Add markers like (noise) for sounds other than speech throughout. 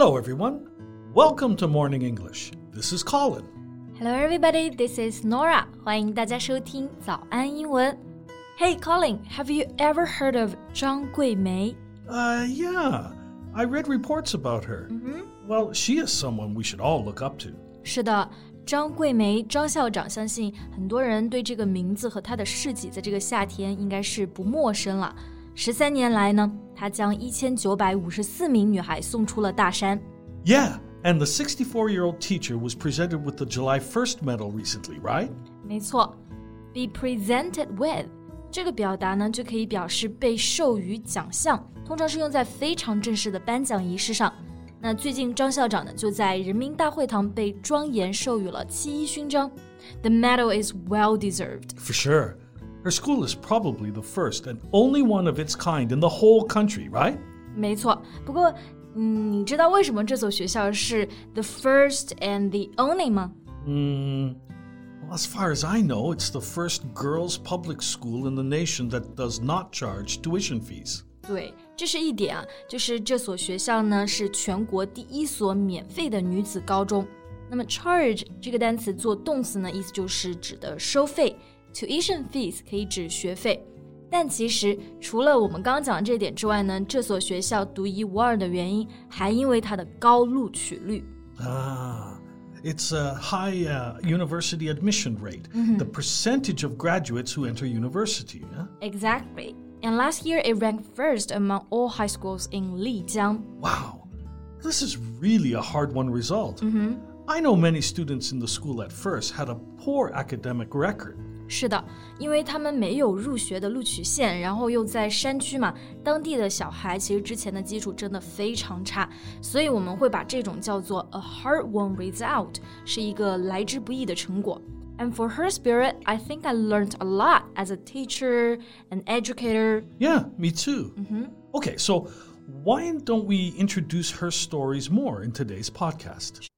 Hello, everyone. Welcome to Morning English. This is Colin. Hello, everybody. This is Norah. 欢迎大家收听早安英文。Hey, Colin, have you ever heard of Zhang Guimei? Uh, yeah. I read reports about her. Mm -hmm. Well, she is someone we should all look up to. 是的，张桂梅，张校长相信很多人对这个名字和她的事迹，在这个夏天应该是不陌生了。十三年来呢，她将一千九百五十四名女孩送出了大山。 Yeah, and the 64 year old teacher was presented with the July 1st medal recently, right? 没错，be presented with 这个表达呢，就可以表示被授予奖项，通常是用在非常正式的颁奖仪式上。那最近张校长呢，就在人民大会堂被庄严授予了七一勋章。The medal is well deserved. For sure. Her school is probably the first and only one of its kind in the whole country, right? 没错，不过，嗯，你知道为什么这所学校是 the first and the only 吗？ Hmm. Well, as far as I know, it's the first girls' public school in the nation that does not charge tuition fees. 对，这是一点啊，就是这所学校呢是全国第一所免费的女子高中。那么 charge 这个单词做动词呢，意思就是指的收费 ，tuition fees 可以指学费。但其实除了我们刚刚讲的这点之外呢，这所学校独一无二的原因，还因为它的高录取率。 Ah, it's a high uh, university admission rate, the percentage of graduates who enter university. huh? Exactly. And last year it ranked first among all high schools in Lijiang. Wow, this is really a hard won result. I know many students in the school at first had a poor academic record. 是的，因为他们没有入学的录取线，然后又在山区嘛，当地的小孩其实之前的基础真的非常差，所以我们会把这种叫做 a hard-won result，是一个来之不易的成果。And for her spirit, I think I learned a lot as a teacher, an educator. Yeah, me too. Okay, so why don't we introduce her stories more in today's podcast?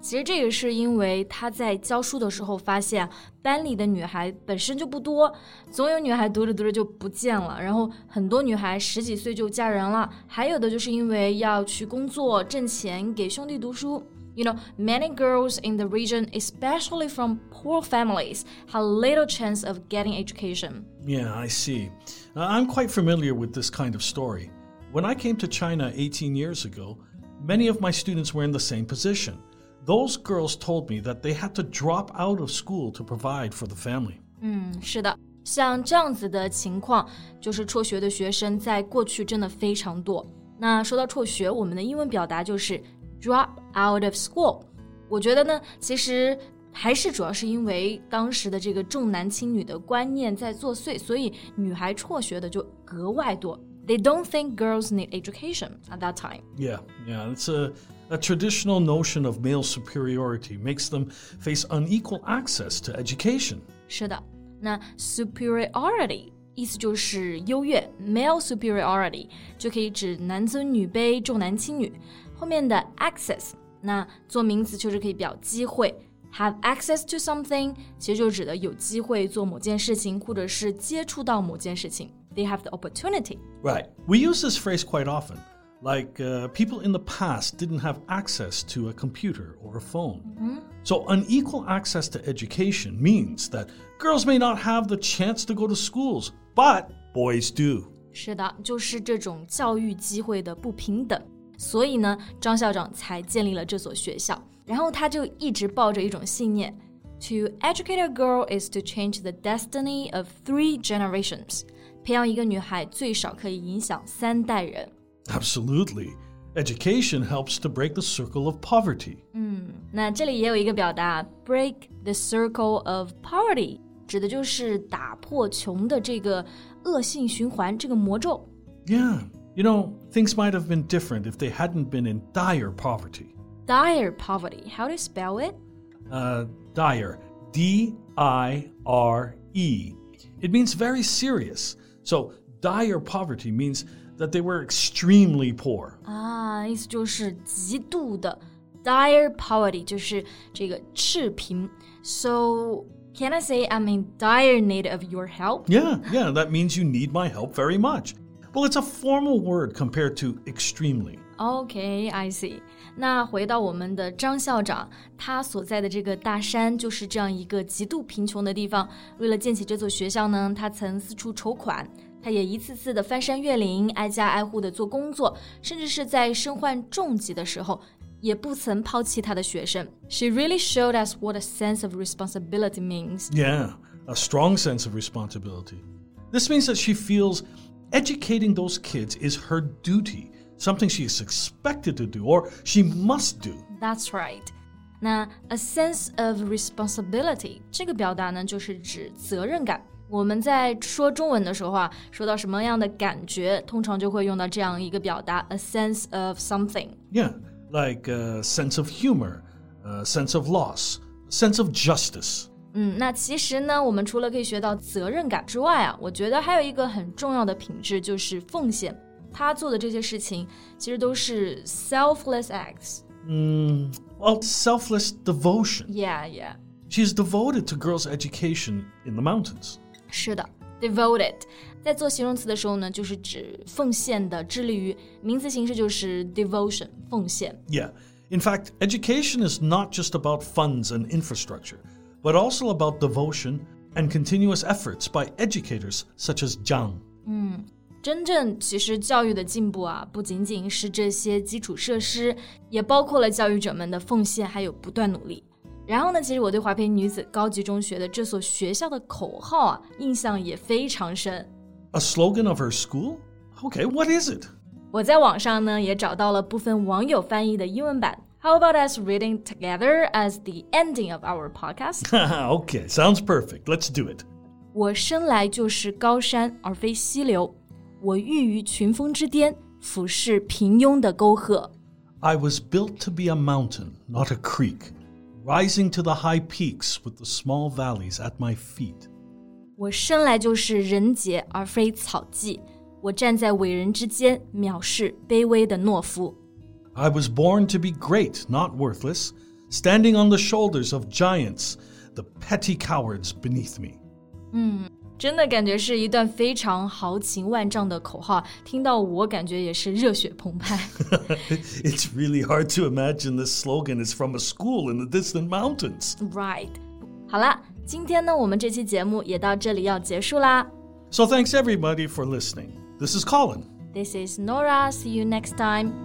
其实这个是因为他在教书的时候发现，班里的女孩本身就不多，总有女孩读着读着就不见了，然后很多女孩十几岁就嫁人了，还有的就是因为要去工作挣钱给兄弟读书。You know, many girls in the region, especially from poor families, had little chance of getting education. Yeah, I see. Uh, I'm quite familiar with this kind of story. When I came to China 18 years ago, many of my students were in the same position. Those girls told me that they had to drop out of school to provide for the family. 是的，像这样子的情况，就是辍学的学生在过去真的非常多。那说到辍学，我们的英文表达就是 drop out of school。我觉得呢，其实还是主要是因为当时的这个重男轻女的观念在作祟，所以女孩辍学的就格外多。 They don't think girls need education at that time. Yeah, yeah, it's a, a traditional notion of male superiority makes them face unequal access to education. 是的，那 superiority 意思就是优越，male superiority 就可以指男尊女卑、重男轻女。后面的 access 那做名词就是可以表机会，have access to something 其实就指的有机会做某件事情，或者是接触到某件事情。 They have the opportunity. Right. We use this phrase quite often. Like uh, people in the past didn't have access to a computer or a phone. So, unequal access to education means that girls may not have the chance to go to schools, but boys do. 是的，就是这种教育机会的不平等，所以呢，张校长才建立了这所学校。然后他就一直抱着一种信念：To educate a girl is to change the destiny of three generations。 培养一个女孩最少可以影响三代人。 Absolutely. Education helps to break the circle of poverty. 那这里也有一个表达，break the circle of poverty，指的就是打破穷的这个恶性循环，这个魔咒。 Yeah. You know, things might have been different if they hadn't been in dire poverty. dire poverty. How do you spell it? Uh, dire. D I R E. It means very serious. So, dire poverty means that they were extremely poor. 啊，意思就是极度的 dire poverty，就是这个赤贫。So can I say I'm in dire need of your help? Yeah, yeah, that means you need my help very much. Well, it's a formal word compared to extremely. Okay, I see. 那回到我们的张校长，他所在的这个大山就是这样一个极度贫穷的地方。为了建起这座学校呢，他曾四处筹款，他也一次次的翻山越岭，挨家挨户的做工作，甚至是在身患重疾的时候，也不曾抛弃他的学生。She really showed us what a sense of responsibility means. Yeah, a strong sense of responsibility. This means that she feels educating those kids is her duty, something she is expected to do or she must do. That's right. 那 a sense of responsibility 这个表达呢，就是指责任感。我们在说中文的时候啊，说到什么样的感觉，通常就会用到这样一个表达，a sense of something。 Yeah, like a sense of humor, a sense of loss, a sense of justice. 嗯，那其实呢，我们除了可以学到责任感之外啊，我觉得还有一个很重要的品质就是奉献。他做的这些事情其实都是 selfless acts。 Mm, well, selfless devotion. Yeah, yeah. She is devoted to girls' education in the mountains. 是的，devoted，在做形容词的时候呢，就是指奉献的，致力于；名词形式就是 devotion，奉献。 Yeah. In fact, education is not just about funds and infrastructure, but also about devotion and continuous efforts by educators such as Zhang. 真正其实教育的进步啊，不仅仅是这些基础设施，也包括了教育者们的奉献还有不断努力。然后呢，其实我对华培女子高级中学的这所学校的口号啊，印象也非常深。 A slogan of her school? Okay, what is it? 我在网上呢也找到了部分网友翻译的英文版。 How about us reading together as the ending of our podcast? okay, (laughs) sounds perfect. Let's do it. 我生来就是高山而非溪流，我寓于群峰之巅，俯视平庸的沟壑。 I was built to be a mountain, not a creek, rising to the high peaks with the small valleys at my feet. 我生来就是人杰而非草芥，我站在伟人之间，藐视卑微的懦夫。 I was born to be great, not worthless, standing on the shoulders of giants, the petty cowards beneath me. 嗯，真的感觉是一段非常豪情万丈的口号，听到我感觉也是热血澎湃。It's (laughs) really hard to imagine this slogan is from a school in the distant mountains. Right. 好啦，今天呢，我们这期节目也到这里要结束啦。So thanks everybody for listening. This is Colin. This is Norah. See you next time.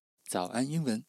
早安英文。